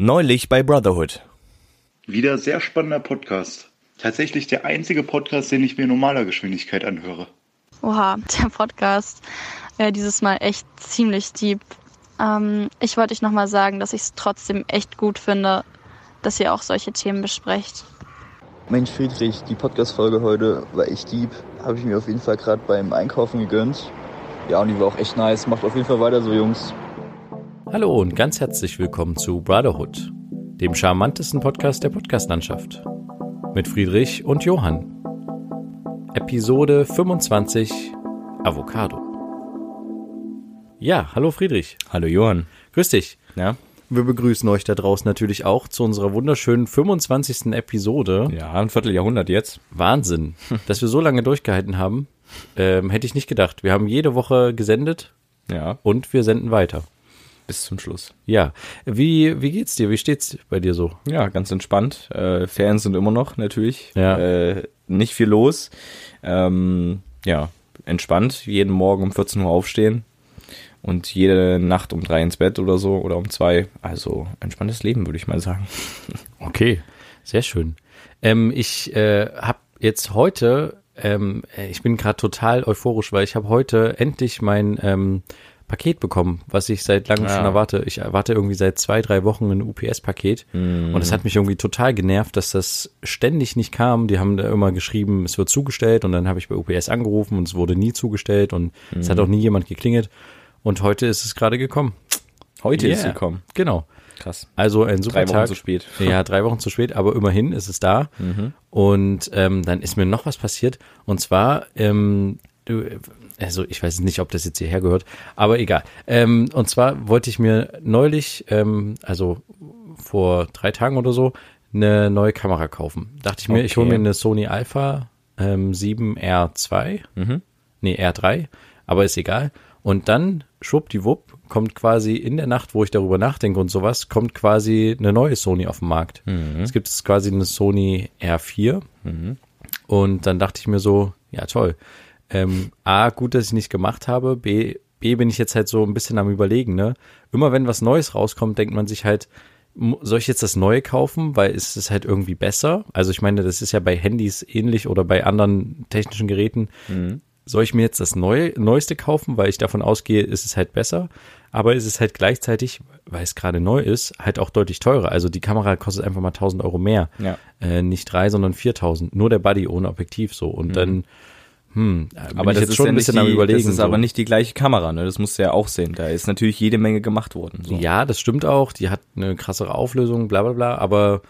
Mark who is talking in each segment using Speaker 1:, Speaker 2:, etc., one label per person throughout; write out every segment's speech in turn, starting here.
Speaker 1: Neulich bei Brotherhood.
Speaker 2: Wieder sehr spannender Podcast. Tatsächlich der einzige Podcast, den ich mir in normaler Geschwindigkeit anhöre.
Speaker 3: Oha, der Podcast wäre dieses Mal echt ziemlich deep. Ähm, ich wollte euch nochmal sagen, dass ich es trotzdem echt gut finde, dass ihr auch solche Themen besprecht.
Speaker 4: Mensch Friedrich, die Podcast-Folge heute war echt deep. Habe ich mir auf jeden Fall gerade beim Einkaufen gegönnt. Ja, und die war auch echt nice. Macht auf jeden Fall weiter so, Jungs.
Speaker 1: Hallo und ganz herzlich willkommen zu Brotherhood, dem charmantesten Podcast der Podcastlandschaft. Mit Friedrich und Johann. Episode 25 Avocado. Ja, hallo Friedrich.
Speaker 5: Hallo Johann.
Speaker 1: Grüß dich.
Speaker 5: Ja?
Speaker 1: Wir begrüßen euch da draußen natürlich auch zu unserer wunderschönen 25. Episode.
Speaker 5: Ja, ein Vierteljahrhundert jetzt.
Speaker 1: Wahnsinn, dass wir so lange durchgehalten haben. Ähm, hätte ich nicht gedacht. Wir haben jede Woche gesendet
Speaker 5: Ja,
Speaker 1: und wir senden weiter.
Speaker 5: Bis zum Schluss.
Speaker 1: Ja, wie, wie geht's dir? Wie steht's bei dir so?
Speaker 5: Ja, ganz entspannt. Äh, Ferien sind immer noch natürlich.
Speaker 1: Ja.
Speaker 5: Äh, nicht viel los. Ähm, ja, entspannt. Jeden Morgen um 14 Uhr aufstehen. Und jede Nacht um drei ins Bett oder so oder um zwei. Also entspanntes Leben, würde ich mal sagen.
Speaker 1: Okay, sehr schön. Ähm, ich äh, habe jetzt heute, ähm, ich bin gerade total euphorisch, weil ich habe heute endlich mein ähm, Paket bekommen, was ich seit langem
Speaker 5: Ja.
Speaker 1: schon erwarte. Ich erwarte irgendwie seit zwei, drei Wochen ein UPS-Paket und es hat mich irgendwie total genervt, dass das ständig nicht kam. Die haben da immer geschrieben, es wird zugestellt und dann habe ich bei UPS angerufen und es wurde nie zugestellt und es hat auch nie jemand geklingelt und heute ist es gerade gekommen.
Speaker 5: Heute ist
Speaker 1: Yeah.
Speaker 5: sie gekommen.
Speaker 1: Genau.
Speaker 5: Krass.
Speaker 1: Also ein super
Speaker 5: Drei Wochen
Speaker 1: Tag.
Speaker 5: zu spät.
Speaker 1: Ja, drei Wochen zu spät, aber immerhin ist es da. Und ähm, dann ist mir noch was passiert. Und zwar, ähm, du, also ich weiß nicht, ob das jetzt hierher gehört, aber egal. Ähm, und zwar wollte ich mir neulich, ähm, also vor drei Tagen oder so, eine neue Kamera kaufen. Dachte ich mir, ich hole mir
Speaker 5: Okay.
Speaker 1: eine Sony Alpha ähm, 7R2. Nee, R3, aber ist egal. Und dann, schwuppdiwupp, kommt quasi in der Nacht, wo ich darüber nachdenke und sowas, kommt quasi eine neue Sony auf den Markt. Es gibt quasi eine Sony R4. Und dann dachte ich mir so, ja toll. Ähm, A, gut, dass ich nicht gemacht habe. B, B bin ich jetzt halt so ein bisschen am überlegen, ne? Immer wenn was Neues rauskommt, denkt man sich halt, soll ich jetzt das Neue kaufen, weil ist es halt irgendwie besser? Also ich meine, das ist ja bei Handys ähnlich oder bei anderen technischen Geräten. Soll ich mir jetzt das Neue, Neueste kaufen, weil ich davon ausgehe, ist es halt besser? Aber ist es halt gleichzeitig, weil es gerade neu ist, halt auch deutlich teurer. Also die Kamera kostet einfach mal 1000 Euro mehr.
Speaker 5: Ja.
Speaker 1: Äh, nicht drei, sondern 4000. Nur der Buddy ohne Objektiv so. Und dann, hm, bin
Speaker 5: Aber
Speaker 1: ich
Speaker 5: das
Speaker 1: jetzt
Speaker 5: ist
Speaker 1: schon
Speaker 5: ja
Speaker 1: ein bisschen
Speaker 5: die,
Speaker 1: am überlegen.
Speaker 5: Das ist
Speaker 1: so.
Speaker 5: aber nicht die gleiche Kamera, ne? Das musst du ja auch sehen. Da ist natürlich jede Menge gemacht worden. So.
Speaker 1: Ja, das stimmt auch. Die hat eine krassere Auflösung, bla bla bla. Aber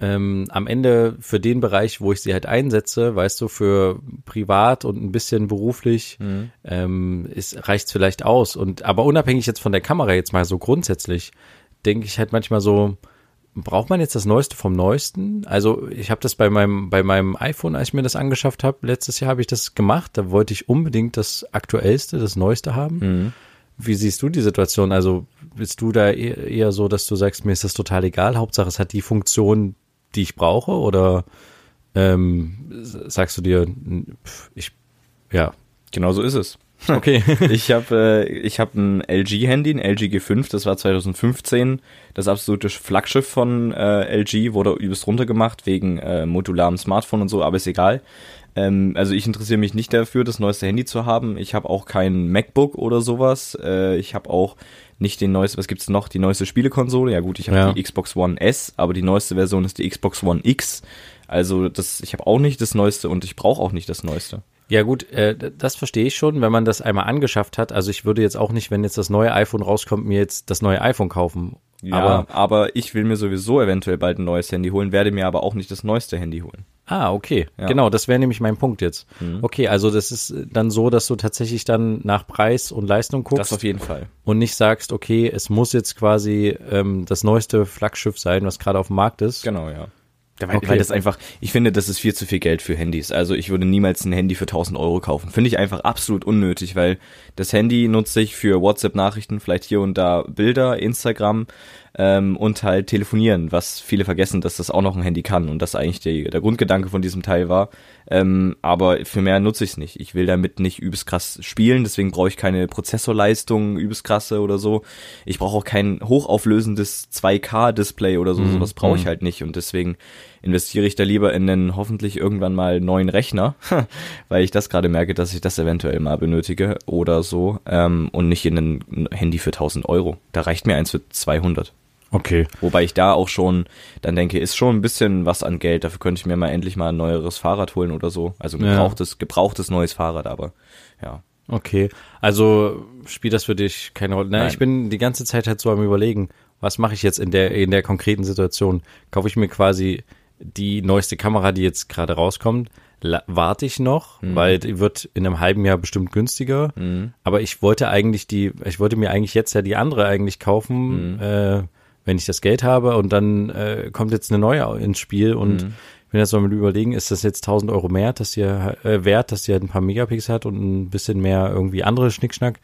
Speaker 1: ähm, am Ende für den Bereich, wo ich sie halt einsetze, weißt du, für privat und ein bisschen beruflich, ähm, ist, reicht's vielleicht aus. Und aber unabhängig jetzt von der Kamera jetzt mal so grundsätzlich, denke ich halt manchmal so, braucht man jetzt das Neueste vom Neuesten? Also ich habe das bei meinem bei meinem iPhone, als ich mir das angeschafft habe, letztes Jahr habe ich das gemacht. Da wollte ich unbedingt das aktuellste, das Neueste haben. Wie siehst du die Situation? Also bist du da eher, eher so, dass du sagst, mir ist das total egal, Hauptsache es hat die Funktion, die ich brauche? Oder ähm, sagst du dir, ich, ja,
Speaker 5: Genau so ist es.
Speaker 1: Okay.
Speaker 5: Ich habe äh, ich habe ein LG Handy, ein LG G5, das war 2015 das absolute Flaggschiff von äh, LG, wurde übelst runtergemacht wegen äh, modularem Smartphone und so, aber ist egal. Ähm, also ich interessiere mich nicht dafür, das neueste Handy zu haben. Ich habe auch kein MacBook oder sowas. Äh, ich habe auch nicht den neuesten, was gibt's noch? Die neueste Spielekonsole. Ja gut, ich habe
Speaker 1: Ja.
Speaker 5: die Xbox One S, aber die neueste Version ist die Xbox One X. Also das, ich habe auch nicht das neueste und ich brauche auch nicht das neueste.
Speaker 1: Ja gut, äh, das verstehe ich schon, wenn man das einmal angeschafft hat. Also ich würde jetzt auch nicht, wenn jetzt das neue iPhone rauskommt, mir jetzt das neue iPhone kaufen.
Speaker 5: Ja,
Speaker 1: Aber
Speaker 5: aber, ich will mir sowieso eventuell bald ein neues Handy holen, werde mir aber auch nicht das neueste Handy holen.
Speaker 1: Ah, okay.
Speaker 5: Ja.
Speaker 1: Genau, das wäre nämlich mein Punkt jetzt. Okay, also das ist dann so, dass du tatsächlich dann nach Preis und Leistung guckst
Speaker 5: Das auf jeden Fall.
Speaker 1: und nicht sagst, okay, es muss jetzt quasi ähm, das neueste Flaggschiff sein, was gerade auf dem Markt ist.
Speaker 5: Genau, ja. Weil,
Speaker 1: Okay.
Speaker 5: weil das einfach, ich finde, das ist viel zu viel Geld für Handys. Also ich würde niemals ein Handy für 1000 Euro kaufen. Finde ich einfach absolut unnötig, weil das Handy nutze ich für WhatsApp-Nachrichten, vielleicht hier und da Bilder, Instagram. Ähm, und halt telefonieren, was viele vergessen, dass das auch noch ein Handy kann und das eigentlich die, der Grundgedanke von diesem Teil war. Ähm, aber für mehr nutze ich es nicht. Ich will damit nicht übelst krass spielen, deswegen brauche ich keine Prozessorleistung, übelst krasse oder so. Ich brauche auch kein hochauflösendes 2K-Display oder so, mhm. sowas brauche ich halt nicht und deswegen investiere ich da lieber in einen hoffentlich irgendwann mal neuen Rechner, weil ich das gerade merke, dass ich das eventuell mal benötige oder so ähm, und nicht in ein Handy für 1000 Euro. Da reicht mir eins für 200.
Speaker 1: Okay.
Speaker 5: Wobei ich da auch schon dann denke, ist schon ein bisschen was an Geld. Dafür könnte ich mir mal endlich mal ein neueres Fahrrad holen oder so. Also ein gebrauchtes, ja. gebrauchtes neues Fahrrad, aber ja.
Speaker 1: Okay. Also spielt das für dich keine Rolle? Nein, ich bin die ganze Zeit halt so am überlegen, was mache ich jetzt in der, in der konkreten Situation? Kaufe ich mir quasi die neueste Kamera, die jetzt gerade rauskommt, warte ich noch, mhm. weil die wird in einem halben Jahr bestimmt günstiger. Mhm. Aber ich wollte eigentlich die, ich wollte mir eigentlich jetzt ja die andere eigentlich kaufen, mhm. äh, wenn ich das Geld habe und dann äh, kommt jetzt eine neue ins Spiel und mhm. ich bin jetzt mal überlegen, ist das jetzt 1000 Euro mehr, dass die, äh, wert, dass die halt ein paar Megapixel hat und ein bisschen mehr irgendwie andere Schnickschnack.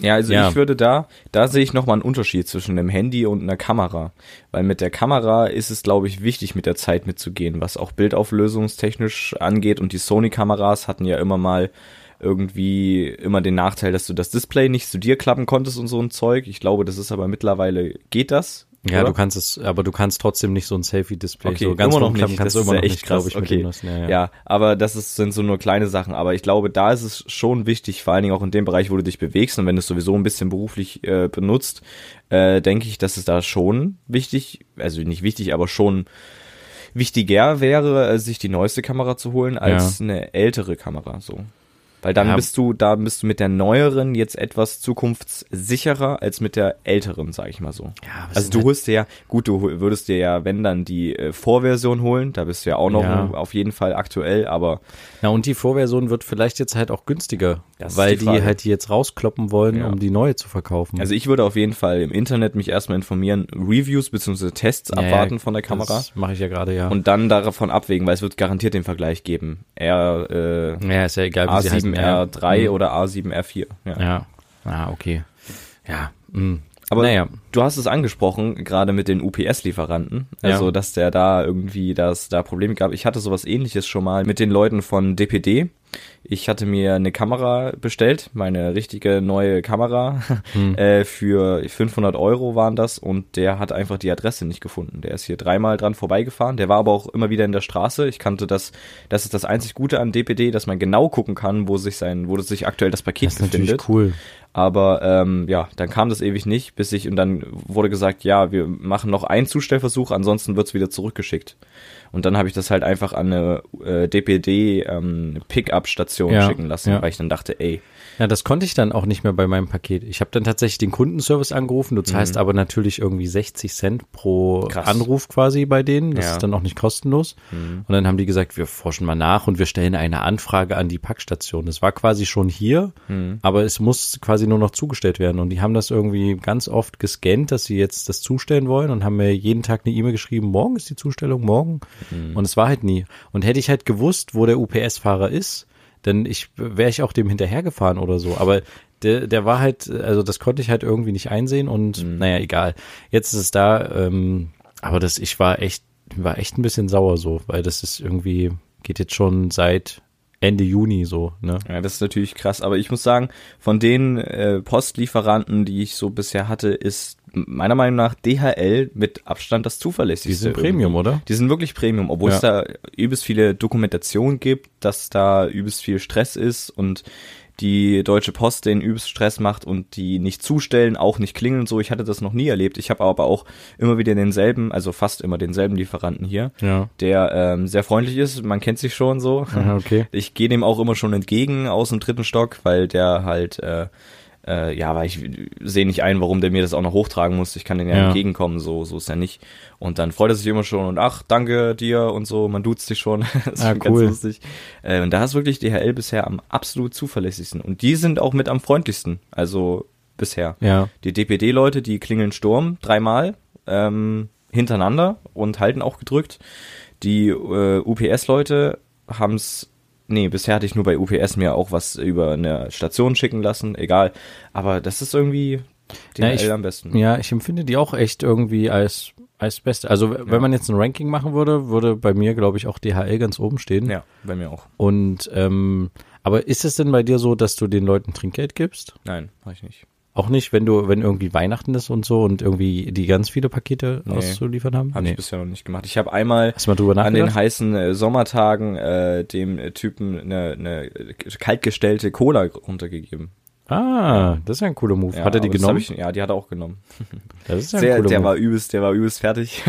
Speaker 5: Ja, also ja. ich würde da, da sehe ich nochmal einen Unterschied zwischen einem Handy und einer Kamera. Weil mit der Kamera ist es, glaube ich, wichtig, mit der Zeit mitzugehen, was auch bildauflösungstechnisch angeht. Und die Sony-Kameras hatten ja immer mal irgendwie immer den Nachteil, dass du das Display nicht zu dir klappen konntest und so ein Zeug. Ich glaube, das ist aber mittlerweile, geht das?
Speaker 1: Ja, oder? du kannst es, aber du kannst trotzdem nicht so ein Selfie-Display
Speaker 5: okay,
Speaker 1: so
Speaker 5: ganz immer noch nicht. Kannst das ist immer ja echt krass. okay. Ja, ja. ja, aber das ist, sind so nur kleine Sachen. Aber ich glaube, da ist es schon wichtig, vor allen Dingen auch in dem Bereich, wo du dich bewegst und wenn du es sowieso ein bisschen beruflich äh, benutzt, äh, denke ich, dass es da schon wichtig, also nicht wichtig, aber schon wichtiger wäre, äh, sich die neueste Kamera zu holen als ja. eine ältere Kamera. So. Weil dann ja. bist du, da bist du mit der neueren jetzt etwas zukunftssicherer als mit der älteren, sag ich mal so. Ja, also du holst dir ja, gut, du würdest dir ja, wenn dann die äh, Vorversion holen, da bist du ja auch noch ja. auf jeden Fall aktuell, aber.
Speaker 1: Ja, und die Vorversion wird vielleicht jetzt halt auch günstiger, weil die, die, halt die jetzt rauskloppen wollen, um die neue zu verkaufen.
Speaker 5: Also ich würde auf jeden Fall im Internet mich erstmal informieren, Reviews bzw. Tests abwarten von der Kamera. Das
Speaker 1: mache ich ja gerade, ja.
Speaker 5: Und dann davon abwägen, weil es wird garantiert den Vergleich geben. R, äh,
Speaker 1: ja, ist ja egal,
Speaker 5: wie A7 sie heißen A7R3 mhm. oder A7R4.
Speaker 1: Ja. ja. Ah, okay. Ja. Mh.
Speaker 5: Aber naja. du hast es angesprochen, gerade mit den UPS-Lieferanten, also ja. dass der da irgendwie, dass da Probleme gab. Ich hatte sowas ähnliches schon mal mit den Leuten von DPD. Ich hatte mir eine Kamera bestellt, meine richtige neue Kamera, hm. äh, für 500 Euro waren das und der hat einfach die Adresse nicht gefunden. Der ist hier dreimal dran vorbeigefahren, der war aber auch immer wieder in der Straße. Ich kannte das, das ist das einzig Gute an DPD, dass man genau gucken kann, wo sich sein, wo sich aktuell das Paket das ist befindet.
Speaker 1: cool.
Speaker 5: Aber ähm, ja, dann kam das ewig nicht, bis ich und dann wurde gesagt, ja, wir machen noch einen Zustellversuch, ansonsten wird's wieder zurückgeschickt. Und dann habe ich das halt einfach an eine äh, DPD ähm, Pickup-Station ja, schicken lassen, ja. weil ich dann dachte, ey,
Speaker 1: ja, das konnte ich dann auch nicht mehr bei meinem Paket. Ich habe dann tatsächlich den Kundenservice angerufen. Du zahlst mhm. aber natürlich irgendwie 60 Cent pro Krass. Anruf quasi bei denen. Das ja. ist dann auch nicht kostenlos. Mhm. Und dann haben die gesagt, wir forschen mal nach und wir stellen eine Anfrage an die Packstation. Es war quasi schon hier, mhm. aber es muss quasi nur noch zugestellt werden. Und die haben das irgendwie ganz oft gescannt, dass sie jetzt das zustellen wollen und haben mir jeden Tag eine E-Mail geschrieben, morgen ist die Zustellung, morgen. Mhm. Und es war halt nie. Und hätte ich halt gewusst, wo der UPS-Fahrer ist, denn ich wäre ich auch dem hinterhergefahren oder so. Aber der, der war halt, also das konnte ich halt irgendwie nicht einsehen und mhm. naja, egal. Jetzt ist es da, ähm, aber das, ich war echt, war echt ein bisschen sauer so, weil das ist irgendwie, geht jetzt schon seit Ende Juni so, ne?
Speaker 5: Ja, das ist natürlich krass, aber ich muss sagen, von den äh, Postlieferanten, die ich so bisher hatte, ist meiner Meinung nach DHL mit Abstand das zuverlässigste. Die
Speaker 1: sind Premium, oder?
Speaker 5: Die sind wirklich Premium, obwohl ja. es da übelst viele Dokumentation gibt, dass da übelst viel Stress ist und die Deutsche Post den übelst Stress macht und die nicht zustellen, auch nicht klingeln und so. Ich hatte das noch nie erlebt. Ich habe aber auch immer wieder denselben, also fast immer denselben Lieferanten hier,
Speaker 1: ja.
Speaker 5: der ähm, sehr freundlich ist. Man kennt sich schon so.
Speaker 1: Okay.
Speaker 5: Ich gehe dem auch immer schon entgegen aus dem dritten Stock, weil der halt äh, äh, ja, weil ich sehe nicht ein, warum der mir das auch noch hochtragen muss. Ich kann den ja, ja, entgegenkommen, so, so ist er nicht. Und dann freut er sich immer schon und ach, danke dir und so, man duzt sich schon. das ist
Speaker 1: ah,
Speaker 5: ganz
Speaker 1: cool.
Speaker 5: lustig. Äh, und da ist wirklich DHL bisher am absolut zuverlässigsten. Und die sind auch mit am freundlichsten, also bisher.
Speaker 1: Ja.
Speaker 5: Die DPD-Leute, die klingeln Sturm dreimal ähm, hintereinander und halten auch gedrückt. Die äh, UPS-Leute haben es Nee, bisher hatte ich nur bei UPS mir auch was über eine Station schicken lassen, egal. Aber das ist irgendwie,
Speaker 1: Na,
Speaker 5: DHL
Speaker 1: ich-
Speaker 5: am besten.
Speaker 1: Ja, ich empfinde die auch echt irgendwie als, als Beste. Also, wenn man jetzt ein Ranking machen würde, würde bei mir, glaube ich, auch DHL ganz oben stehen.
Speaker 5: Ja, bei mir auch.
Speaker 1: Und, ähm, aber ist es denn bei dir so, dass du den Leuten Trinkgeld gibst?
Speaker 5: Nein, mach ich nicht.
Speaker 1: Auch nicht, wenn du, wenn irgendwie Weihnachten ist und so und irgendwie die ganz viele Pakete
Speaker 5: Nee.
Speaker 1: auszuliefern haben?
Speaker 5: Habe ich bisher noch nicht gemacht. Ich habe einmal an den heißen äh, Sommertagen äh, dem äh, Typen eine, eine kaltgestellte Cola runtergegeben.
Speaker 1: Ah, das ist ja ein cooler Move.
Speaker 5: Ja,
Speaker 1: hat er die genommen?
Speaker 5: Ich, ja, die hat er auch genommen.
Speaker 1: das ist ja
Speaker 5: Sehr,
Speaker 1: ein cooler
Speaker 5: der
Speaker 1: Move.
Speaker 5: war übelst, der war übelst fertig.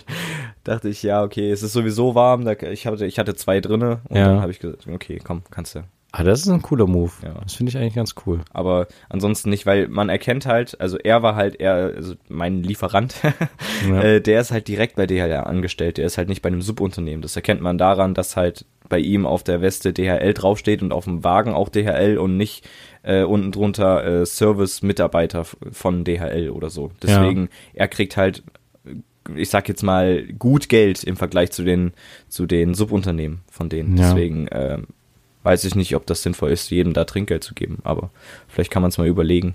Speaker 5: Dachte ich, ja, okay, es ist sowieso warm. Ich, hatte, ich hatte zwei drinne und
Speaker 1: Ja.
Speaker 5: dann habe ich gesagt, okay, komm, kannst du.
Speaker 1: Ah, das ist ein cooler Move.
Speaker 5: Ja.
Speaker 1: Das finde ich eigentlich ganz cool.
Speaker 5: Aber ansonsten nicht, weil man erkennt halt, also er war halt eher, also mein Lieferant,
Speaker 1: Ja.
Speaker 5: äh, der ist halt direkt bei DHL angestellt, der ist halt nicht bei einem Subunternehmen. Das erkennt man daran, dass halt bei ihm auf der Weste DHL draufsteht und auf dem Wagen auch DHL und nicht äh, unten drunter äh, Service-Mitarbeiter von DHL oder so. Deswegen, er kriegt halt, ich sag jetzt mal, gut Geld im Vergleich zu den, zu den Subunternehmen von denen.
Speaker 1: Ja.
Speaker 5: Deswegen, ähm, weiß ich nicht, ob das sinnvoll ist, jedem da Trinkgeld zu geben, aber vielleicht kann man es mal überlegen.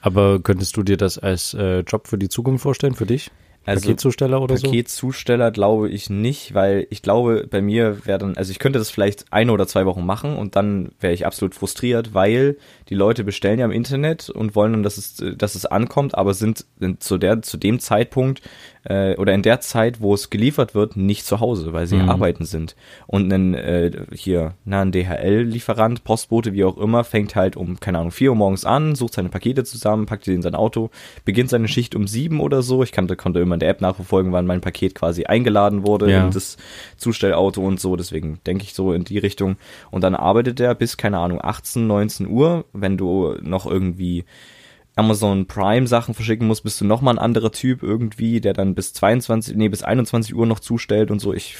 Speaker 1: Aber könntest du dir das als äh, Job für die Zukunft vorstellen, für dich?
Speaker 5: Also
Speaker 1: Paketzusteller oder so?
Speaker 5: Paketzusteller glaube ich nicht, weil ich glaube, bei mir wäre dann, also ich könnte das vielleicht eine oder zwei Wochen machen und dann wäre ich absolut frustriert, weil die Leute bestellen ja im Internet und wollen dann, dass es, dass es ankommt, aber sind, sind zu der, zu dem Zeitpunkt äh, oder in der Zeit, wo es geliefert wird, nicht zu Hause, weil sie
Speaker 1: Mhm.
Speaker 5: arbeiten sind. Und ein äh, hier, na, ein DHL-Lieferant, Postbote, wie auch immer, fängt halt um, keine Ahnung, vier Uhr morgens an, sucht seine Pakete zusammen, packt die in sein Auto, beginnt seine Schicht um sieben oder so. Ich kannte, konnte immer in der App nachverfolgen, wann mein Paket quasi eingeladen wurde
Speaker 1: Ja.
Speaker 5: in das Zustellauto und so. Deswegen denke ich so in die Richtung. Und dann arbeitet er bis, keine Ahnung, 18, 19 Uhr. Wenn du noch irgendwie Amazon Prime Sachen verschicken musst, bist du nochmal ein anderer Typ irgendwie, der dann bis 22, nee, bis 21 Uhr noch zustellt und so. Ich,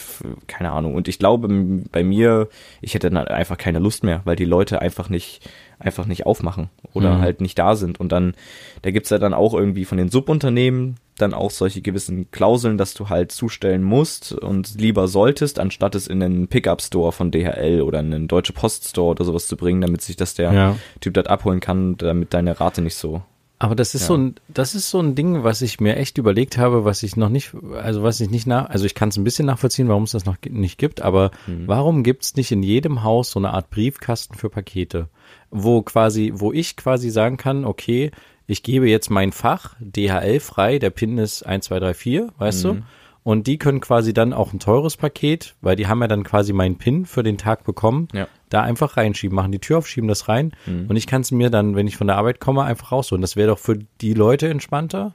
Speaker 5: keine Ahnung. Und ich glaube, bei mir, ich hätte dann einfach keine Lust mehr, weil die Leute einfach nicht, einfach nicht aufmachen oder
Speaker 1: Mhm.
Speaker 5: halt nicht da sind. Und dann, da gibt's ja dann auch irgendwie von den Subunternehmen dann auch solche gewissen Klauseln, dass du halt zustellen musst und lieber solltest, anstatt es in einen Pickup-Store von DHL oder in einen Deutsche Post-Store oder sowas zu bringen, damit sich das der
Speaker 1: Ja.
Speaker 5: Typ dort abholen kann, damit deine Rate nicht so.
Speaker 1: Aber das ist
Speaker 5: Ja.
Speaker 1: so ein, das ist so ein Ding, was ich mir echt überlegt habe, was ich noch nicht, also was ich nicht nach, also ich kann es ein bisschen nachvollziehen, warum es das noch nicht gibt, aber
Speaker 5: Mhm.
Speaker 1: warum gibt es nicht in jedem Haus so eine Art Briefkasten für Pakete, wo quasi, wo ich quasi sagen kann, okay, ich gebe jetzt mein Fach DHL frei, der PIN ist 1234, weißt
Speaker 5: Mhm.
Speaker 1: du? Und die können quasi dann auch ein teures Paket, weil die haben ja dann quasi meinen PIN für den Tag bekommen,
Speaker 5: Ja.
Speaker 1: da einfach reinschieben, machen die Tür auf, schieben das rein und ich kann es mir dann, wenn ich von der Arbeit komme, einfach rausholen. Das wäre doch für die Leute entspannter.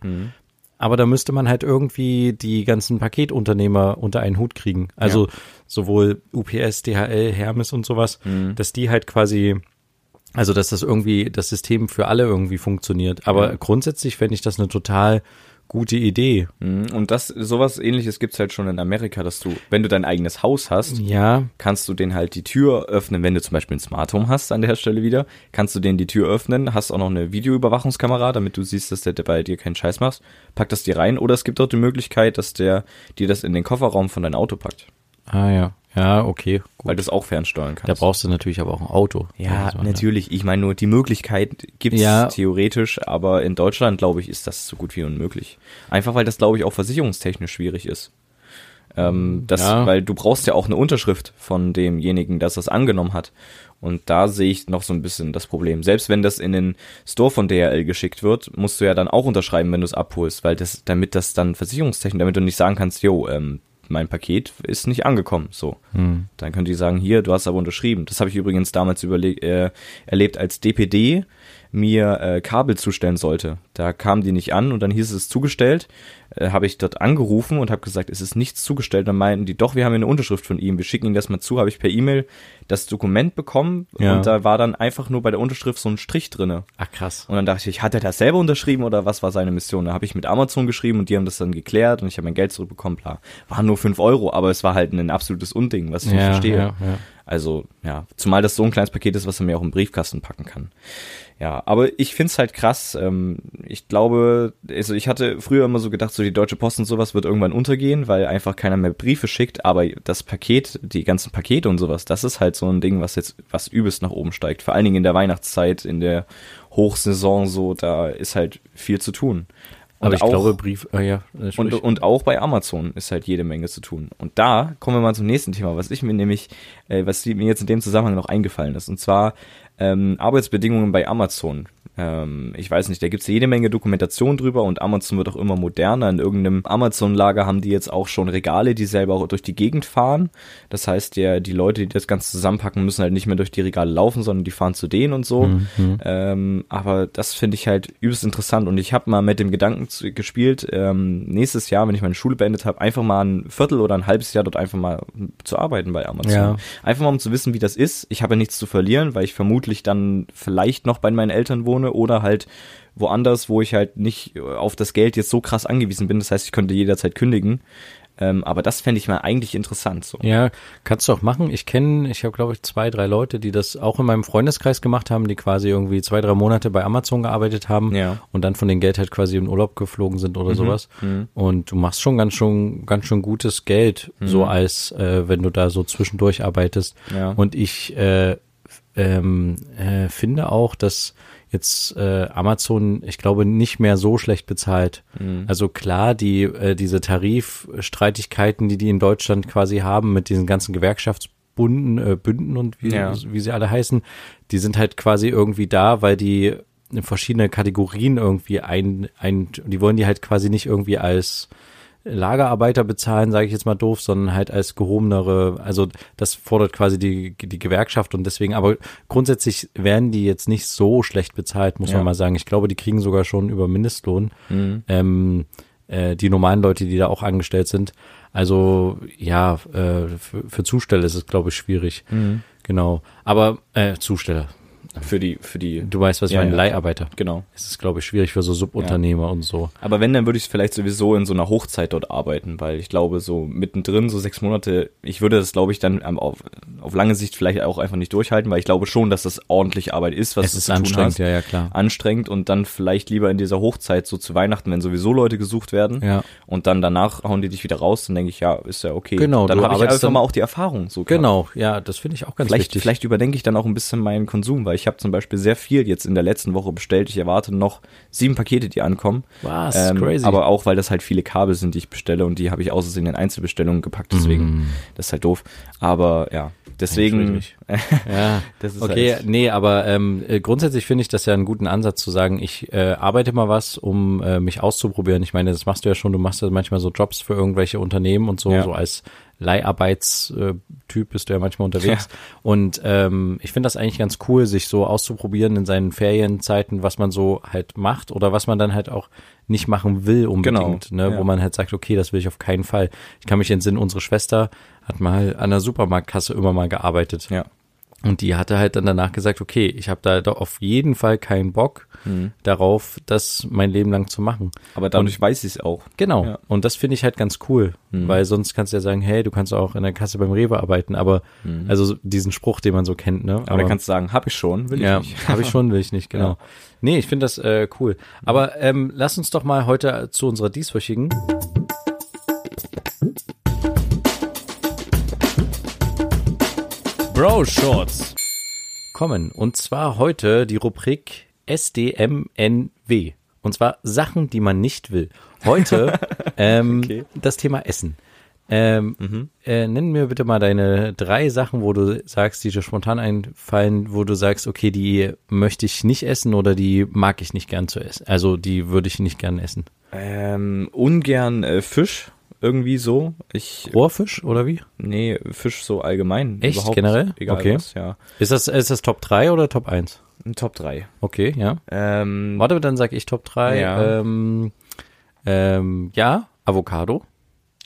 Speaker 1: Aber da müsste man halt irgendwie die ganzen Paketunternehmer unter einen Hut kriegen. Also sowohl UPS, DHL, Hermes und sowas, dass die halt quasi, also dass das irgendwie, das System für alle irgendwie funktioniert. Aber grundsätzlich fände ich das eine total gute Idee.
Speaker 5: Mhm. Und das, sowas ähnliches gibt's halt schon in Amerika, dass du, wenn du dein eigenes Haus hast,
Speaker 1: Ja,
Speaker 5: kannst du den halt die Tür öffnen, wenn du zum Beispiel ein Smart Home hast an der Stelle wieder, kannst du den die Tür öffnen, hast auch noch eine Videoüberwachungskamera, damit du siehst, dass der bei dir keinen Scheiß macht, pack das dir rein oder es gibt auch die Möglichkeit, dass der dir das in den Kofferraum von deinem Auto packt,
Speaker 1: ah ja, ja, okay, gut.
Speaker 5: weil du es auch fernsteuern kannst.
Speaker 1: Da brauchst du natürlich aber auch ein Auto.
Speaker 5: ja,
Speaker 1: Also,
Speaker 5: natürlich. Ich meine nur, die Möglichkeit gibt's
Speaker 1: Ja.
Speaker 5: theoretisch, aber in Deutschland, glaube ich, ist das so gut wie unmöglich. Einfach weil das, glaube ich, auch versicherungstechnisch schwierig ist. Ähm, das,
Speaker 1: Ja.
Speaker 5: Weil du brauchst ja auch eine Unterschrift von demjenigen, das das angenommen hat. Und da sehe ich noch so ein bisschen das Problem. Selbst wenn das in den Store von DHL geschickt wird, musst du ja dann auch unterschreiben, wenn du es abholst, weil das, damit das dann versicherungstechnisch, damit du nicht sagen kannst, jo, ähm, mein Paket ist nicht angekommen. So.
Speaker 1: Hm.
Speaker 5: Dann können die sagen, hier, du hast aber unterschrieben. Das habe ich übrigens damals überleg äh, erlebt, als DPD mir äh, Kabel zustellen sollte. Da kamen die nicht an und dann hieß es zugestellt. Äh, habe ich dort angerufen und habe gesagt, es ist nichts zugestellt. Dann meinten die, doch, wir haben eine Unterschrift von ihm. Wir schicken Ihnen das mal zu. Habe ich per E-Mail das Dokument bekommen
Speaker 1: Ja.
Speaker 5: und da war dann einfach nur bei der Unterschrift so ein Strich drinne.
Speaker 1: Ach krass.
Speaker 5: Und dann dachte ich, hat er das selber unterschrieben oder was war seine Mission? Da habe ich mit Amazon geschrieben und die haben das dann geklärt und ich habe mein Geld zurückbekommen. Klar, waren nur fünf Euro, aber es war halt ein absolutes Unding, was ich nicht
Speaker 1: Ja,
Speaker 5: verstehe.
Speaker 1: ja, ja.
Speaker 5: Also, ja, zumal das so ein kleines Paket ist, was er mir auch im Briefkasten packen kann. Ja, aber ich find's halt krass. Ähm, ich glaube, also ich hatte früher immer so gedacht, so die Deutsche Post und sowas wird irgendwann untergehen, weil einfach keiner mehr Briefe schickt, aber das Paket, die ganzen Pakete und sowas, das ist halt so ein Ding, was jetzt, was übelst nach oben steigt. Vor allen Dingen in der Weihnachtszeit, in der Hochsaison so, da ist halt viel zu tun. Und
Speaker 1: Aber ich
Speaker 5: auch,
Speaker 1: glaube, Brief, äh, ja,
Speaker 5: und, und auch bei Amazon ist halt jede Menge zu tun. Und da kommen wir mal zum nächsten Thema, was ich mir nämlich, äh, was mir jetzt in dem Zusammenhang noch eingefallen ist. Und zwar ähm, Arbeitsbedingungen bei Amazon. Ähm, ich weiß nicht, da gibt's jede Menge Dokumentation drüber und Amazon wird auch immer moderner. In irgendeinem Amazon-Lager haben die jetzt auch schon Regale, die selber auch durch die Gegend fahren. Das heißt, der, die Leute, die das Ganze zusammenpacken, müssen halt nicht mehr durch die Regale laufen, sondern die fahren zu denen und so. Ähm, aber das finde ich halt übelst interessant und ich habe mal mit dem Gedanken zu, gespielt, ähm, nächstes Jahr, wenn ich meine Schule beendet habe, einfach mal ein Viertel oder ein halbes Jahr dort einfach mal zu arbeiten bei Amazon.
Speaker 1: Ja.
Speaker 5: Einfach mal um zu wissen, wie das ist. Ich habe ja nichts zu verlieren, weil ich vermutlich dann vielleicht noch bei meinen Eltern wohne oder halt woanders, wo ich halt nicht auf das Geld jetzt so krass angewiesen bin. Das heißt, ich könnte jederzeit kündigen. Ähm, aber das fände ich mal eigentlich interessant. So.
Speaker 1: Ja, kannst du auch machen. Ich kenne, ich habe glaube ich zwei, drei Leute, die das auch in meinem Freundeskreis gemacht haben, die quasi irgendwie zwei, drei Monate bei Amazon gearbeitet haben
Speaker 5: Ja.
Speaker 1: und dann von den Geld halt quasi in Urlaub geflogen sind oder sowas. Und du machst schon ganz schon ganz schön gutes Geld, so als äh, wenn du da so zwischendurch arbeitest.
Speaker 5: Ja.
Speaker 1: Und ich äh, ähm, äh, finde auch, dass jetzt äh, Amazon, ich glaube, nicht mehr so schlecht bezahlt. Also klar, die äh, diese Tarifstreitigkeiten, die die in Deutschland quasi haben mit diesen ganzen Gewerkschaftsbunden, äh, Bünden und wie,
Speaker 5: Ja.
Speaker 1: wie sie alle heißen, die sind halt quasi irgendwie da, weil die in verschiedene Kategorien irgendwie ein, ein die wollen die halt quasi nicht irgendwie als Lagerarbeiter bezahlen, sage ich jetzt mal doof, sondern halt als gehobenere, also das fordert quasi die, die Gewerkschaft und deswegen, aber grundsätzlich werden die jetzt nicht so schlecht bezahlt, muss
Speaker 5: Ja.
Speaker 1: man mal sagen. Ich glaube, die kriegen sogar schon über Mindestlohn. Ähm, äh, die normalen Leute, die da auch angestellt sind. Also ja, äh, für, für Zusteller ist es, glaube ich, schwierig. Genau. Aber äh, Zusteller.
Speaker 5: Für die, für die.
Speaker 1: Du weißt, was ich
Speaker 5: Ja,
Speaker 1: meine,
Speaker 5: ja.
Speaker 1: Leiharbeiter.
Speaker 5: Genau.
Speaker 1: Es ist, glaube ich, schwierig für so Subunternehmer und so.
Speaker 5: Aber wenn, dann würde ich vielleicht sowieso in so einer Hochzeit dort arbeiten, weil ich glaube, so mittendrin, so sechs Monate, ich würde das, glaube ich, dann auf, auf lange Sicht vielleicht auch einfach nicht durchhalten, weil ich glaube schon, dass das ordentlich Arbeit ist, was
Speaker 1: Es ist
Speaker 5: zu tun
Speaker 1: anstrengend,
Speaker 5: hast.
Speaker 1: ja, ja, klar.
Speaker 5: Anstrengend und dann vielleicht lieber in dieser Hochzeit so zu Weihnachten, wenn sowieso Leute gesucht werden
Speaker 1: Ja.
Speaker 5: und dann danach hauen die dich wieder raus, dann denke ich, ja, ist ja okay.
Speaker 1: Genau,
Speaker 5: dann habe ich einfach mal auch die Erfahrung. So gehabt.
Speaker 1: Genau, ja, das finde ich auch ganz
Speaker 5: Vielleicht,
Speaker 1: wichtig.
Speaker 5: vielleicht überdenke ich dann auch ein bisschen meinen Konsum, weil ich habe zum Beispiel sehr viel jetzt in der letzten Woche bestellt. Ich erwarte noch sieben Pakete, die ankommen.
Speaker 1: Was?
Speaker 5: Ähm,
Speaker 1: Crazy.
Speaker 5: Aber auch, weil das halt viele Kabel sind, die ich bestelle und die habe ich außersehen in Einzelbestellungen gepackt, deswegen, das ist halt doof. Aber ja, deswegen,
Speaker 1: Ja,
Speaker 5: Das ist
Speaker 1: okay,
Speaker 5: halt-
Speaker 1: nee, aber ähm, äh, grundsätzlich finde ich das ja einen guten Ansatz zu sagen, ich äh, arbeite mal was, um äh, mich auszuprobieren. Ich meine, das machst du ja schon, du machst ja manchmal so Jobs für irgendwelche Unternehmen und so,
Speaker 5: Ja.
Speaker 1: so als Leiharbeitstyp bist du ja manchmal unterwegs. Und ähm, ich finde das eigentlich ganz cool, sich so auszuprobieren in seinen Ferienzeiten, was man so halt macht oder was man dann halt auch nicht machen will unbedingt,
Speaker 5: Genau,
Speaker 1: ne?
Speaker 5: ja.
Speaker 1: wo man halt sagt, okay, das will ich auf keinen Fall. Ich kann mich entsinnen, unsere Schwester hat mal an der Supermarktkasse immer mal gearbeitet.
Speaker 5: ja.
Speaker 1: Und die hatte halt dann danach gesagt, okay, ich habe da doch auf jeden Fall keinen Bock darauf, das mein Leben lang zu machen.
Speaker 5: Aber dadurch weiß ich es auch.
Speaker 1: Genau.
Speaker 5: Ja.
Speaker 1: Und das finde ich halt ganz cool, weil sonst kannst du ja sagen, hey, du kannst auch in der Kasse beim Rewe arbeiten, aber also diesen Spruch, den man so kennt, ne?
Speaker 5: Aber, dann kannst du sagen, habe ich schon, will ich
Speaker 1: ja,
Speaker 5: nicht.
Speaker 1: habe ich schon, will ich nicht, genau.
Speaker 5: Ja.
Speaker 1: Nee, ich finde das äh, cool. Aber ähm, lass uns doch mal heute zu unserer dieswöchigen
Speaker 6: Bro Shorts.
Speaker 1: kommen. Und zwar heute die Rubrik SDMNW. Und zwar Sachen, die man nicht will. Heute ähm,
Speaker 5: Okay.
Speaker 1: das Thema Essen. Ähm, äh, nenn mir bitte mal deine drei Sachen, wo du sagst, die dir spontan einfallen, wo du sagst, okay, die möchte ich nicht essen oder die mag ich nicht gern zu essen. Also die würde ich nicht gern essen.
Speaker 5: Ähm, ungern äh, Fisch, irgendwie so. Ich,
Speaker 1: Rohrfisch oder wie?
Speaker 5: nee, Fisch so allgemein.
Speaker 1: Echt?
Speaker 5: Überhaupt,
Speaker 1: Generell?
Speaker 5: Egal
Speaker 1: Okay.
Speaker 5: was, ja.
Speaker 1: Ist das, ist das Top 3 oder Top 1?
Speaker 5: Ein Top 3.
Speaker 1: Okay, ja.
Speaker 5: Ähm,
Speaker 1: Warte, dann sag ich Top 3.
Speaker 5: Ja.
Speaker 1: Ähm, ähm, ja, Avocado.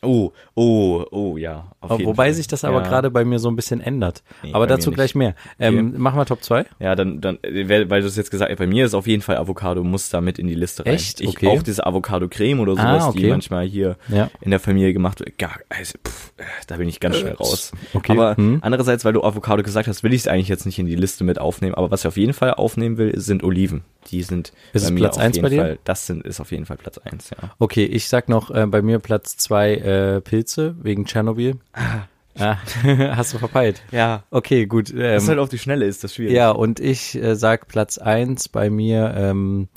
Speaker 5: Oh, oh, oh, ja. Auf jeden
Speaker 1: Wobei
Speaker 5: Fall.
Speaker 1: sich das aber
Speaker 5: Ja.
Speaker 1: gerade bei mir so ein bisschen ändert.
Speaker 5: Nee,
Speaker 1: aber
Speaker 5: bei
Speaker 1: dazu
Speaker 5: mir
Speaker 1: gleich mehr. Ähm, Mach mal Top 2.
Speaker 5: Ja, dann, dann, weil du es jetzt gesagt hast, bei mir ist auf jeden Fall Avocado muss da mit in die Liste rein.
Speaker 1: Echt?
Speaker 5: Ich
Speaker 1: Okay.
Speaker 5: auch diese Avocado-Creme oder
Speaker 1: Ah,
Speaker 5: sowas, die
Speaker 1: okay.
Speaker 5: manchmal hier
Speaker 1: Ja.
Speaker 5: in der Familie gemacht wird. Gar, also, pff, äh, da bin ich ganz schnell raus.
Speaker 1: okay.
Speaker 5: Aber
Speaker 1: Hm.
Speaker 5: andererseits, weil du Avocado gesagt hast, will ich es eigentlich jetzt nicht in die Liste mit aufnehmen. Aber was ich auf jeden Fall aufnehmen will, sind Oliven. Die sind
Speaker 1: Ist es Platz
Speaker 5: auf jeden
Speaker 1: bei dir?
Speaker 5: Fall, das sind, ist auf jeden Fall Platz eins, ja.
Speaker 1: Okay, ich sag noch äh, bei mir Platz 2 äh, Pilze wegen Tschernobyl. Ah, hast du verpeilt.
Speaker 5: Ja.
Speaker 1: Okay, gut. Ähm,
Speaker 5: Das halt auf die Schnelle ist das schwierig.
Speaker 1: ja, und ich äh, sag Platz eins bei mir, ähm,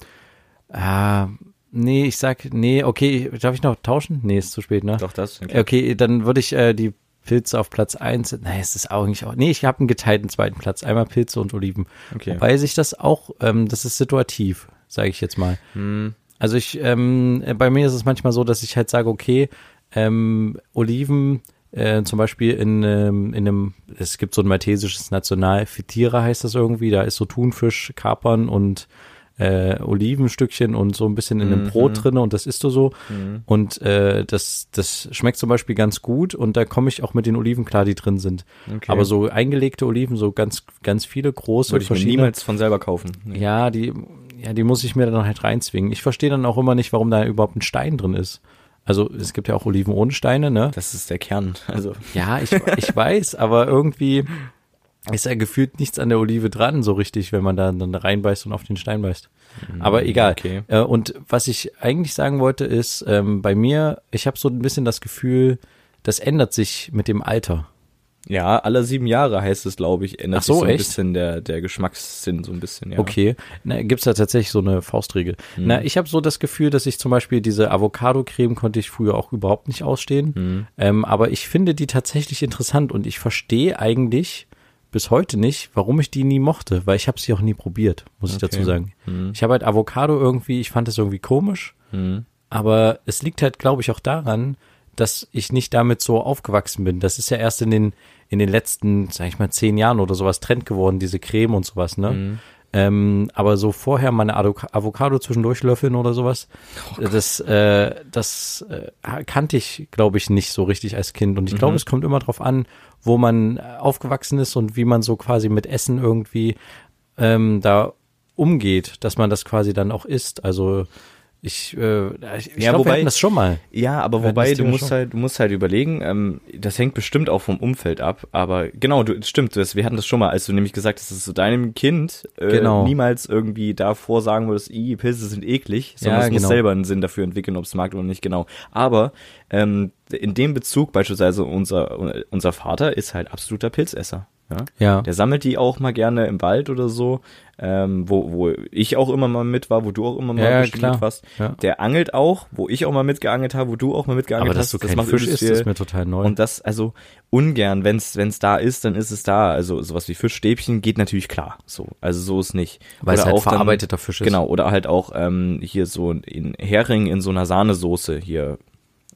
Speaker 1: ah, nee, ich sag, nee, okay, darf ich noch tauschen? Nee, ist zu spät, ne?
Speaker 5: Doch, das.
Speaker 1: Okay, dann würde ich äh, die Pilze auf Platz eins. Nein, es ist auch. Nee, ich habe einen geteilten zweiten Platz. Einmal Pilze und Oliven.
Speaker 5: Okay.
Speaker 1: Wobei sich das auch, ähm, das ist situativ, sage ich jetzt mal.
Speaker 5: Hm.
Speaker 1: Also ich, ähm, äh, bei mir ist es manchmal so, dass ich halt sage, okay, ähm, Oliven, äh, zum Beispiel in, ähm, in einem, es gibt so ein maltesisches National, Fitira heißt das irgendwie, da ist so Thunfisch, Kapern und äh, Olivenstückchen und so ein bisschen in einem Brot drinne und das isst du so. Und äh, das, das schmeckt zum Beispiel ganz gut und da komme ich auch mit den Oliven klar, die drin sind.
Speaker 5: Okay.
Speaker 1: Aber so eingelegte Oliven, so ganz, ganz viele große,
Speaker 5: Würde ich mir
Speaker 1: verschiedene.
Speaker 5: niemals von selber kaufen. Nee.
Speaker 1: Ja, die, ja, die muss ich mir dann halt reinzwingen. Ich verstehe dann auch immer nicht, warum da überhaupt ein Stein drin ist. Also es gibt ja auch Oliven ohne Steine, ne?
Speaker 5: Das ist der Kern. Also,
Speaker 1: Ja, ich, ich weiß, aber irgendwie ist ja gefühlt nichts an der Olive dran, so richtig, wenn man da dann reinbeißt und auf den Stein beißt. Aber egal.
Speaker 5: okay.
Speaker 1: Äh, Und was ich eigentlich sagen wollte, ist, ähm, bei mir, ich habe so ein bisschen das Gefühl, das ändert sich mit dem Alter.
Speaker 5: Ja, alle sieben Jahre heißt es, glaube ich, ändert
Speaker 1: Ach so,
Speaker 5: sich so ein
Speaker 1: echt?
Speaker 5: bisschen der, der Geschmackssinn so ein bisschen, ja.
Speaker 1: Okay. Na, gibt's da tatsächlich so eine Faustregel?
Speaker 5: Mhm.
Speaker 1: Na, ich habe so das Gefühl, dass ich zum Beispiel diese Avocado-Creme konnte ich früher auch überhaupt nicht ausstehen.
Speaker 5: Mhm.
Speaker 1: Ähm, aber ich finde die tatsächlich interessant und ich verstehe eigentlich bis heute nicht, warum ich die nie mochte, weil ich habe sie auch nie probiert, muss ich
Speaker 5: Okay.
Speaker 1: dazu sagen.
Speaker 5: Mhm.
Speaker 1: Ich habe halt Avocado irgendwie, ich fand das irgendwie komisch,
Speaker 5: Mhm.
Speaker 1: aber es liegt halt, glaube ich, auch daran, dass ich nicht damit so aufgewachsen bin. Das ist ja erst in den in den letzten, sag ich mal, zehn Jahren oder sowas Trend geworden, diese Creme und sowas, ne?
Speaker 5: Mhm.
Speaker 1: Ähm, aber so vorher mal eine Ado- Avocado zwischendurch löffeln oder sowas,
Speaker 5: Oh
Speaker 1: das, äh, das äh, kannte ich, glaube ich, nicht so richtig als Kind. Und ich glaube,
Speaker 5: Mhm.
Speaker 1: es kommt immer drauf an, wo man äh, aufgewachsen ist und wie man so quasi mit Essen irgendwie ähm, da umgeht, dass man das quasi dann auch isst. Also ich, äh, ich, ich
Speaker 5: Ja,
Speaker 1: glaube, wir
Speaker 5: wobei-
Speaker 1: hatten das schon mal.
Speaker 5: Ja, aber wobei, du musst
Speaker 1: schon.
Speaker 5: halt, du musst halt überlegen, ähm, das hängt bestimmt auch vom Umfeld ab, aber genau, du, stimmt, das, wir hatten das schon mal, als du nämlich gesagt hast, dass du deinem Kind äh,
Speaker 1: Genau.
Speaker 5: niemals irgendwie davor sagen würdest, i, Pilze sind eklig, sondern
Speaker 1: Ja,
Speaker 5: es muss
Speaker 1: genau.
Speaker 5: selber einen Sinn dafür entwickeln, ob es mag oder nicht, genau. Aber ähm, in dem Bezug beispielsweise unser, unser Vater ist halt absoluter Pilzesser. Ja?
Speaker 1: Ja.
Speaker 5: Der sammelt die auch mal gerne im Wald oder so, ähm, wo, wo ich auch immer mal mit war, wo du auch immer mal
Speaker 1: Ja, ja,
Speaker 5: bestimmt
Speaker 1: klar.
Speaker 5: mit warst.
Speaker 1: Ja.
Speaker 5: Der angelt auch, wo ich auch mal mitgeangelt habe, wo du auch mal mitgeangelt
Speaker 1: Aber
Speaker 5: hast.
Speaker 1: du kein Fisch ist
Speaker 5: viel.
Speaker 1: mir total neu.
Speaker 5: Und das, also ungern, wenn es da ist, dann ist es da. Also sowas wie Fischstäbchen geht natürlich klar. So, also so ist nicht.
Speaker 1: Weil es
Speaker 5: Oder
Speaker 1: halt
Speaker 5: auch dann-
Speaker 1: verarbeiteter Fisch ist.
Speaker 5: Genau, oder halt auch ähm, hier so in Hering in so einer Sahnesoße hier.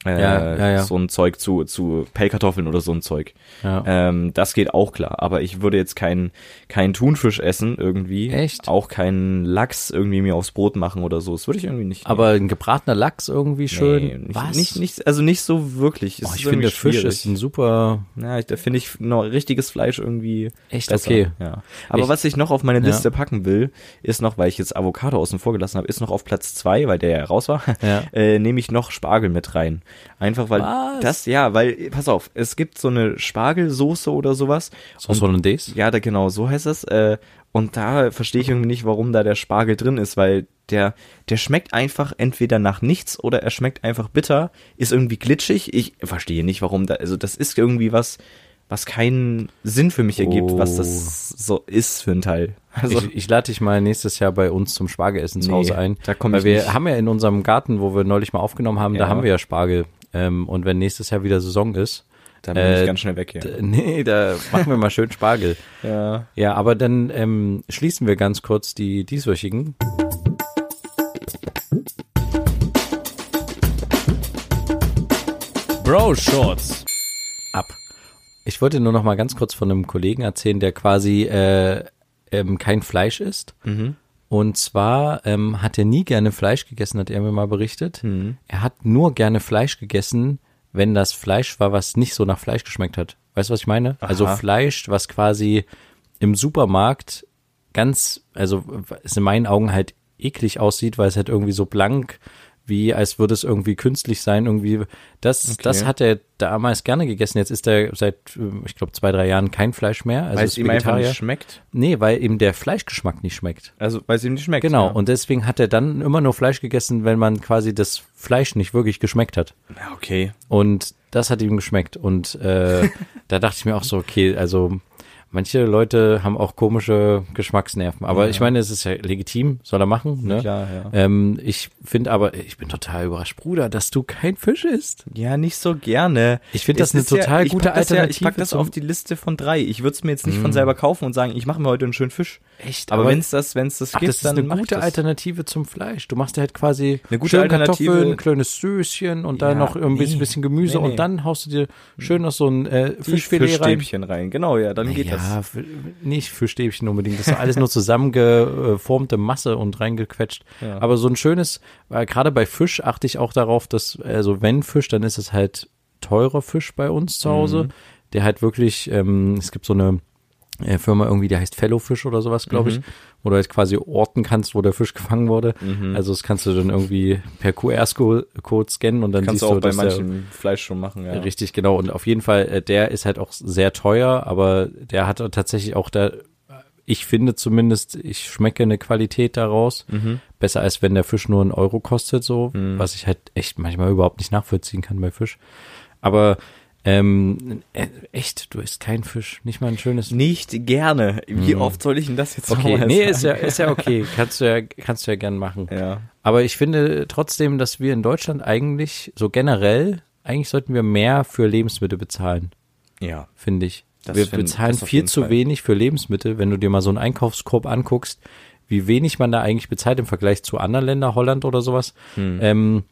Speaker 5: Äh,
Speaker 1: Ja, ja, ja.
Speaker 5: So ein Zeug zu, zu Pellkartoffeln oder so ein Zeug. Ähm, das geht auch klar. Aber ich würde jetzt keinen keinen Thunfisch essen irgendwie.
Speaker 1: Echt?
Speaker 5: Auch keinen Lachs irgendwie mir aufs Brot machen oder so. Das würde ich irgendwie nicht.
Speaker 1: Aber ein gebratener Lachs irgendwie schön.
Speaker 5: Nee, nicht,
Speaker 1: Was?
Speaker 5: Nicht, nicht, also nicht so wirklich.
Speaker 1: Oh, ich finde, Fisch ist ein super.
Speaker 5: Ja, ich, da finde ich noch richtiges Fleisch irgendwie
Speaker 1: Echt?
Speaker 5: besser.
Speaker 1: Okay.
Speaker 5: Ja. Aber
Speaker 1: Ich-
Speaker 5: was ich noch auf meine. Liste packen will, ist noch, weil ich jetzt Avocado außen vor gelassen habe, ist noch auf Platz zwei, weil der ja raus war, äh, nehme ich noch Spargel mit rein. Einfach weil
Speaker 1: Was?
Speaker 5: das, ja, weil, pass auf, es gibt so eine Spargelsoße oder sowas.
Speaker 1: Sauce Hollandaise?
Speaker 5: Ja, da genau, so heißt das. Äh, und da verstehe ich irgendwie nicht, warum da der Spargel drin ist, weil der, der schmeckt einfach entweder nach nichts oder er schmeckt einfach bitter, ist irgendwie glitschig. Ich verstehe nicht, warum da, also das ist irgendwie was, was keinen Sinn für mich ergibt, was das so ist für ein Teil. Also,
Speaker 1: ich, ich lade dich mal nächstes Jahr bei uns zum Spargelessen zu
Speaker 5: Nee,
Speaker 1: Hause ein.
Speaker 5: da komm
Speaker 1: Weil wir
Speaker 5: nicht.
Speaker 1: haben ja in unserem Garten, wo wir neulich mal aufgenommen haben, da
Speaker 5: Ja.
Speaker 1: haben wir ja Spargel. Ähm, und wenn nächstes Jahr wieder Saison ist,
Speaker 5: da bin
Speaker 1: äh,
Speaker 5: ich ganz schnell weg, ja.
Speaker 1: d- nee, da machen wir mal schön Spargel.
Speaker 5: ja.
Speaker 1: Ja, aber dann ähm, schließen wir ganz kurz die dieswöchigen.
Speaker 6: Bro Shorts.
Speaker 1: ab. Ich wollte nur noch mal ganz kurz von einem Kollegen erzählen, der quasi äh, ähm, kein Fleisch isst.
Speaker 5: Mhm.
Speaker 1: Und zwar ähm, hat er nie gerne Fleisch gegessen, hat er mir mal berichtet.
Speaker 5: Mhm.
Speaker 1: Er hat nur gerne Fleisch gegessen, wenn das Fleisch war, was nicht so nach Fleisch geschmeckt hat. Weißt du, was ich meine? Also
Speaker 5: Aha.
Speaker 1: Fleisch, was quasi im Supermarkt ganz, also es in meinen Augen halt eklig aussieht, weil es halt irgendwie so blank, wie als würde es irgendwie künstlich sein, irgendwie. Das,
Speaker 5: Okay.
Speaker 1: das hat er damals gerne gegessen. Jetzt ist er seit, äh, ich glaube, zwei, drei Jahren kein Fleisch mehr. Also
Speaker 5: weil es ihm einfach nicht schmeckt.
Speaker 1: Nee, weil ihm der Fleischgeschmack nicht schmeckt.
Speaker 5: Also, weil es ihm nicht schmeckt.
Speaker 1: Genau,
Speaker 5: Ja.
Speaker 1: und deswegen hat er dann immer nur Fleisch gegessen, wenn man quasi das Fleisch nicht wirklich geschmeckt hat.
Speaker 5: ja, okay.
Speaker 1: Und das hat ihm geschmeckt. Und äh, da dachte ich mir auch so, okay, also manche Leute haben auch komische Geschmacksnerven. Aber
Speaker 5: Ja.
Speaker 1: ich meine, es ist ja legitim, soll er machen. Ne?
Speaker 5: Klar, ja.
Speaker 1: Ähm, ich finde aber, ich bin total überrascht, Bruder, dass du kein Fisch isst.
Speaker 5: Ja, nicht so gerne.
Speaker 1: Ich finde das eine
Speaker 5: ja-
Speaker 1: total
Speaker 5: ich
Speaker 1: gute
Speaker 5: das ja, Ich
Speaker 1: Alternative
Speaker 5: pack das auf die Liste von drei. Ich würde es mir jetzt nicht von selber kaufen und sagen, ich mache mir heute einen schönen Fisch.
Speaker 1: Echt?
Speaker 5: Aber, wenn es das, wenn es das
Speaker 1: Ach,
Speaker 5: gibt,
Speaker 1: das ist
Speaker 5: dann
Speaker 1: eine gute
Speaker 5: das.
Speaker 1: Alternative zum Fleisch. Du machst dir halt quasi
Speaker 5: Eine gute Alternative-
Speaker 1: Kartoffeln, ein kleines Söschen und dann
Speaker 5: Ja,
Speaker 1: noch ein bisschen,
Speaker 5: nee.
Speaker 1: bisschen Gemüse
Speaker 5: Nee, nee.
Speaker 1: und dann haust du dir schön noch so ein äh, Fischfilet rein.
Speaker 5: Fischstäbchen rein. Genau, ja, dann geht
Speaker 1: ja, für- nicht für Stäbchen unbedingt. Das ist alles nur zusammengeformte Masse und reingequetscht.
Speaker 5: Ja.
Speaker 1: Aber so ein schönes, äh, gerade bei Fisch achte ich auch darauf, dass, also wenn Fisch, dann ist es halt teurer Fisch bei uns zu Hause,
Speaker 5: Mhm.
Speaker 1: der halt wirklich, ähm, es gibt so eine äh, Firma irgendwie, die heißt Fellowfish oder sowas, glaube
Speaker 5: Mhm.
Speaker 1: ich, wo du halt quasi orten kannst, wo der Fisch gefangen wurde.
Speaker 5: Mhm.
Speaker 1: Also das kannst du dann irgendwie per QR-Code scannen und dann
Speaker 5: Kannst
Speaker 1: siehst
Speaker 5: du auch bei
Speaker 1: dass der,
Speaker 5: manchem Fleisch schon machen, ja.
Speaker 1: Richtig, genau. Und auf jeden Fall, äh, der ist halt auch sehr teuer, aber der hat tatsächlich auch da, ich finde zumindest, ich schmecke eine Qualität daraus.
Speaker 5: Mhm.
Speaker 1: Besser als wenn der Fisch nur einen Euro kostet, so, was ich halt echt manchmal überhaupt nicht nachvollziehen kann bei Fisch. Aber ähm, äh, echt, du isst keinen Fisch, nicht mal ein schönes.
Speaker 5: Nicht gerne. Wie
Speaker 1: Mhm.
Speaker 5: oft soll ich denn das jetzt
Speaker 1: Okay,
Speaker 5: nochmal
Speaker 1: nee,
Speaker 5: sagen?
Speaker 1: ist ja, ist ja okay. Kannst du ja, kannst du ja gern machen.
Speaker 5: Ja.
Speaker 1: Aber ich finde trotzdem, dass wir in Deutschland eigentlich, so generell, eigentlich sollten wir mehr für Lebensmittel bezahlen.
Speaker 5: Ja.
Speaker 1: finde ich.
Speaker 5: Das
Speaker 1: wir
Speaker 5: find-
Speaker 1: bezahlen viel zu
Speaker 5: Fall.
Speaker 1: wenig für Lebensmittel, wenn du dir mal so einen Einkaufskorb anguckst, wie wenig man da eigentlich bezahlt im Vergleich zu anderen Ländern, Holland oder sowas.
Speaker 5: Hm.
Speaker 1: Ähm,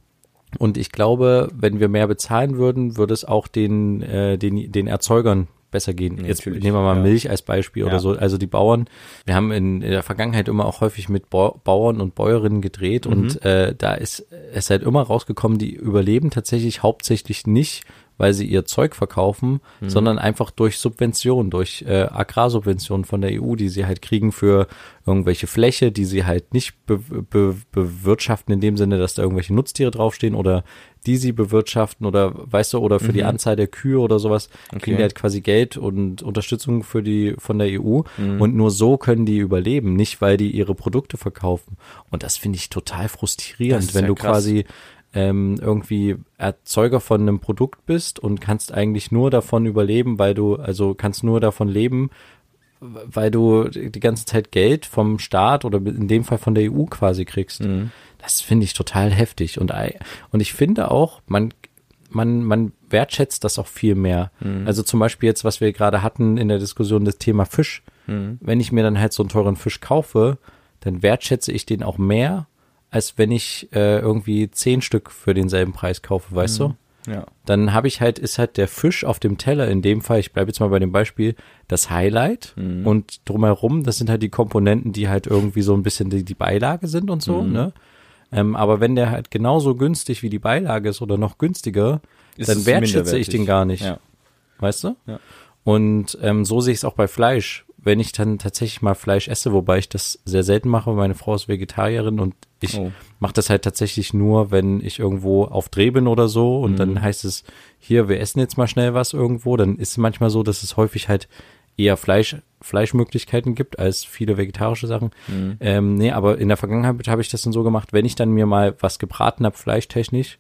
Speaker 1: und ich glaube, wenn wir mehr bezahlen würden, würde es auch den, äh, den, den Erzeugern besser gehen. Jetzt
Speaker 5: Natürlich,
Speaker 1: nehmen wir mal
Speaker 5: ja.
Speaker 1: Milch als Beispiel
Speaker 5: Ja.
Speaker 1: oder so. Also die Bauern, wir haben in, in der Vergangenheit immer auch häufig mit Bau- Bauern und Bäuerinnen gedreht
Speaker 5: Mhm.
Speaker 1: und äh, da ist es halt immer rausgekommen, die überleben tatsächlich hauptsächlich nicht, weil sie ihr Zeug verkaufen,
Speaker 5: Mhm.
Speaker 1: sondern einfach durch Subventionen, durch äh, Agrarsubventionen von der EU, die sie halt kriegen für irgendwelche Fläche, die sie halt nicht be be bewirtschaften in dem Sinne, dass da irgendwelche Nutztiere draufstehen oder die sie bewirtschaften oder weißt du, oder für die Anzahl der Kühe oder sowas, kriegen
Speaker 5: Mhm. Okay.
Speaker 1: die halt quasi Geld und Unterstützung für die von der EU
Speaker 5: Mhm.
Speaker 1: und nur so können die überleben, nicht weil die ihre Produkte verkaufen. Und das finde ich total frustrierend, wenn
Speaker 5: ja
Speaker 1: du
Speaker 5: krass.
Speaker 1: quasi ähm, irgendwie Erzeuger von einem Produkt bist und kannst eigentlich nur davon überleben, weil du, also kannst nur davon leben, weil du die ganze Zeit Geld vom Staat oder in dem Fall von der EU quasi kriegst.
Speaker 5: Mhm.
Speaker 1: Das finde ich total heftig. Und, und ich finde auch, man, man, man wertschätzt das auch viel mehr.
Speaker 5: Mhm.
Speaker 1: Also zum Beispiel jetzt, was wir gerade hatten in der Diskussion, das Thema Fisch.
Speaker 5: Mhm.
Speaker 1: Wenn ich mir dann halt so einen teuren Fisch kaufe, dann wertschätze ich den auch mehr, als wenn ich äh, irgendwie zehn Stück für denselben Preis kaufe, weißt du?
Speaker 5: Ja.
Speaker 1: Dann habe ich halt, ist halt der Fisch auf dem Teller, in dem Fall, ich bleibe jetzt mal bei dem Beispiel, das Highlight
Speaker 5: Mhm.
Speaker 1: und drumherum, das sind halt die Komponenten, die halt irgendwie so ein bisschen die, die Beilage sind und so,
Speaker 5: Mhm.
Speaker 1: ne? Ähm, aber wenn der halt genauso günstig wie die Beilage ist oder noch günstiger,
Speaker 5: Ist
Speaker 1: dann wertschätze ich den gar nicht.
Speaker 5: Ja.
Speaker 1: Weißt du?
Speaker 5: Ja.
Speaker 1: Und ähm, so sehe ich es auch bei Fleisch. Wenn ich dann tatsächlich mal Fleisch esse, wobei ich das sehr selten mache, meine Frau ist Vegetarierin und ich
Speaker 5: Oh.
Speaker 1: mache das halt tatsächlich nur, wenn ich irgendwo auf Dreh bin oder so und
Speaker 5: Mhm.
Speaker 1: dann heißt es, hier, wir essen jetzt mal schnell was irgendwo, dann ist es manchmal so, dass es häufig halt eher Fleisch, Fleischmöglichkeiten gibt als viele vegetarische Sachen.
Speaker 5: Mhm.
Speaker 1: Ähm, nee, aber in der Vergangenheit habe ich das dann so gemacht, wenn ich dann mir mal was gebraten habe, fleischtechnisch,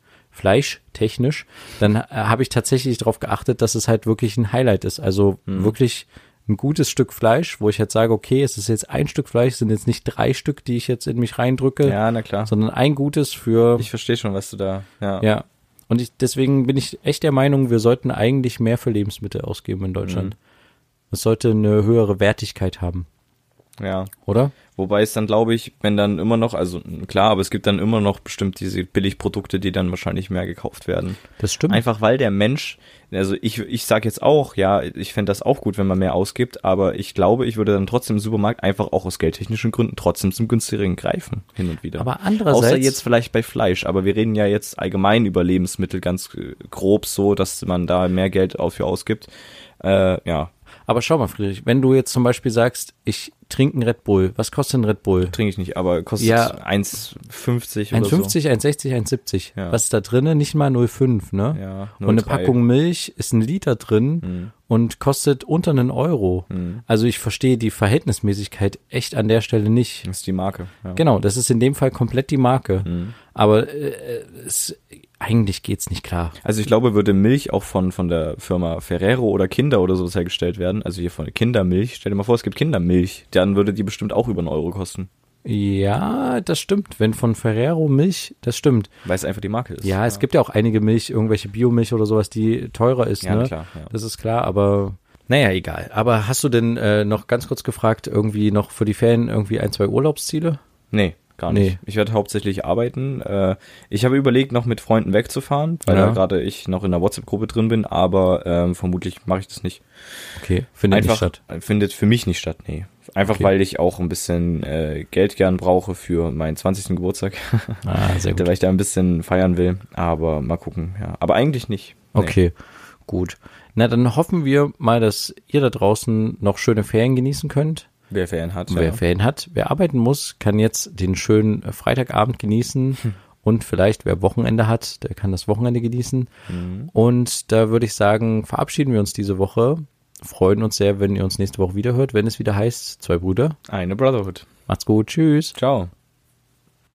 Speaker 1: fleischtechnisch, dann äh, habe ich tatsächlich darauf geachtet, dass es halt wirklich ein Highlight ist. Also
Speaker 5: Mhm.
Speaker 1: wirklich ein gutes Stück Fleisch, wo ich jetzt sage, okay, es ist jetzt ein Stück Fleisch, es sind jetzt nicht drei Stück, die ich jetzt in mich reindrücke,
Speaker 5: Ja, na klar.
Speaker 1: sondern ein gutes für,
Speaker 5: Ich verstehe schon, was du da, ja.
Speaker 1: ja. Und ich, deswegen bin ich echt der Meinung, wir sollten eigentlich mehr für Lebensmittel ausgeben in Deutschland. Es sollte eine höhere Wertigkeit haben,
Speaker 5: ja.
Speaker 1: oder?
Speaker 5: Wobei es dann, glaube ich, wenn dann immer noch, also klar, aber es gibt dann immer noch bestimmt diese Billigprodukte, die dann wahrscheinlich mehr gekauft werden.
Speaker 1: Das stimmt.
Speaker 5: Einfach weil der Mensch, also ich, ich sage jetzt auch, ja, ich fände das auch gut, wenn man mehr ausgibt, aber ich glaube, ich würde dann trotzdem im Supermarkt einfach auch aus geldtechnischen Gründen trotzdem zum günstigeren greifen, hin und wieder.
Speaker 1: Aber andererseits-
Speaker 5: Außer jetzt vielleicht bei Fleisch, aber wir reden ja jetzt allgemein über Lebensmittel ganz äh, grob so, dass man da mehr Geld dafür ausgibt. Äh, ja,
Speaker 1: Aber schau mal, Friedrich, wenn du jetzt zum Beispiel sagst, ich trinke einen Red Bull. Was kostet ein Red Bull?
Speaker 5: Trinke ich nicht, aber kostet
Speaker 1: Ja.
Speaker 5: 1,50 oder
Speaker 1: 1,50, 1,60, 1,70.
Speaker 5: Ja.
Speaker 1: Was ist da drinne? Nicht mal 0,5, ne?
Speaker 5: Ja,
Speaker 1: und eine
Speaker 5: 0,3.
Speaker 1: Packung Milch ist ein Liter drin
Speaker 5: Mhm.
Speaker 1: und kostet unter einen Euro. Also ich verstehe die Verhältnismäßigkeit echt an der Stelle nicht.
Speaker 5: so. Das ist die Marke. Ja.
Speaker 1: Genau, das ist in dem Fall komplett die Marke.
Speaker 5: Mhm.
Speaker 1: Aber äh, es, eigentlich geht's nicht klar.
Speaker 5: Also ich glaube, würde Milch auch von, von der Firma Ferrero oder Kinder oder sowas hergestellt werden, also hier von Kindermilch, stell dir mal vor, es gibt Kindermilch, dann würde die bestimmt auch über einen Euro kosten,
Speaker 1: Ja, das stimmt. Wenn von Ferrero Milch, das stimmt.
Speaker 5: weil es einfach die Marke ist.
Speaker 1: Ja, es gibt ja auch einige Milch, irgendwelche Biomilch oder sowas, die teurer ist.
Speaker 5: Ja,
Speaker 1: ne?
Speaker 5: klar, ja.
Speaker 1: Das ist klar, aber naja, egal. Aber hast du denn äh, noch ganz kurz gefragt, irgendwie noch für die Ferien irgendwie ein, zwei Urlaubsziele?
Speaker 5: Nee, gar nicht.
Speaker 1: Nee.
Speaker 5: Ich werde hauptsächlich arbeiten. Äh, ich habe überlegt, noch mit Freunden wegzufahren, weil
Speaker 1: Ja.
Speaker 5: da gerade ich noch in der WhatsApp-Gruppe drin bin, aber ähm, vermutlich mache ich das nicht.
Speaker 1: Okay, findet
Speaker 5: Einfach
Speaker 1: nicht statt.
Speaker 5: findet für mich nicht statt, nee. Einfach
Speaker 1: Okay.
Speaker 5: weil ich auch ein bisschen äh, Geld gern brauche für meinen 20. Geburtstag.
Speaker 1: Ah, sehr gut.
Speaker 5: weil ich da ein bisschen feiern will. Aber mal gucken, ja. Aber eigentlich nicht. Nee.
Speaker 1: Okay, gut. Na, dann hoffen wir mal, dass ihr da draußen noch schöne Ferien genießen könnt.
Speaker 5: Wer Ferien hat.
Speaker 1: Wer
Speaker 5: ja.
Speaker 1: Ferien hat, wer arbeiten muss, kann jetzt den schönen äh, Freitagabend genießen.
Speaker 5: Hm.
Speaker 1: Und vielleicht, wer Wochenende hat, der kann das Wochenende genießen.
Speaker 5: Mhm.
Speaker 1: Und da würde ich sagen, verabschieden wir uns diese Woche. Freuen uns sehr, wenn ihr uns nächste Woche wieder hört, wenn es wieder heißt, zwei Brüder.
Speaker 5: Eine Brotherhood.
Speaker 1: Macht's gut, tschüss.
Speaker 5: Ciao.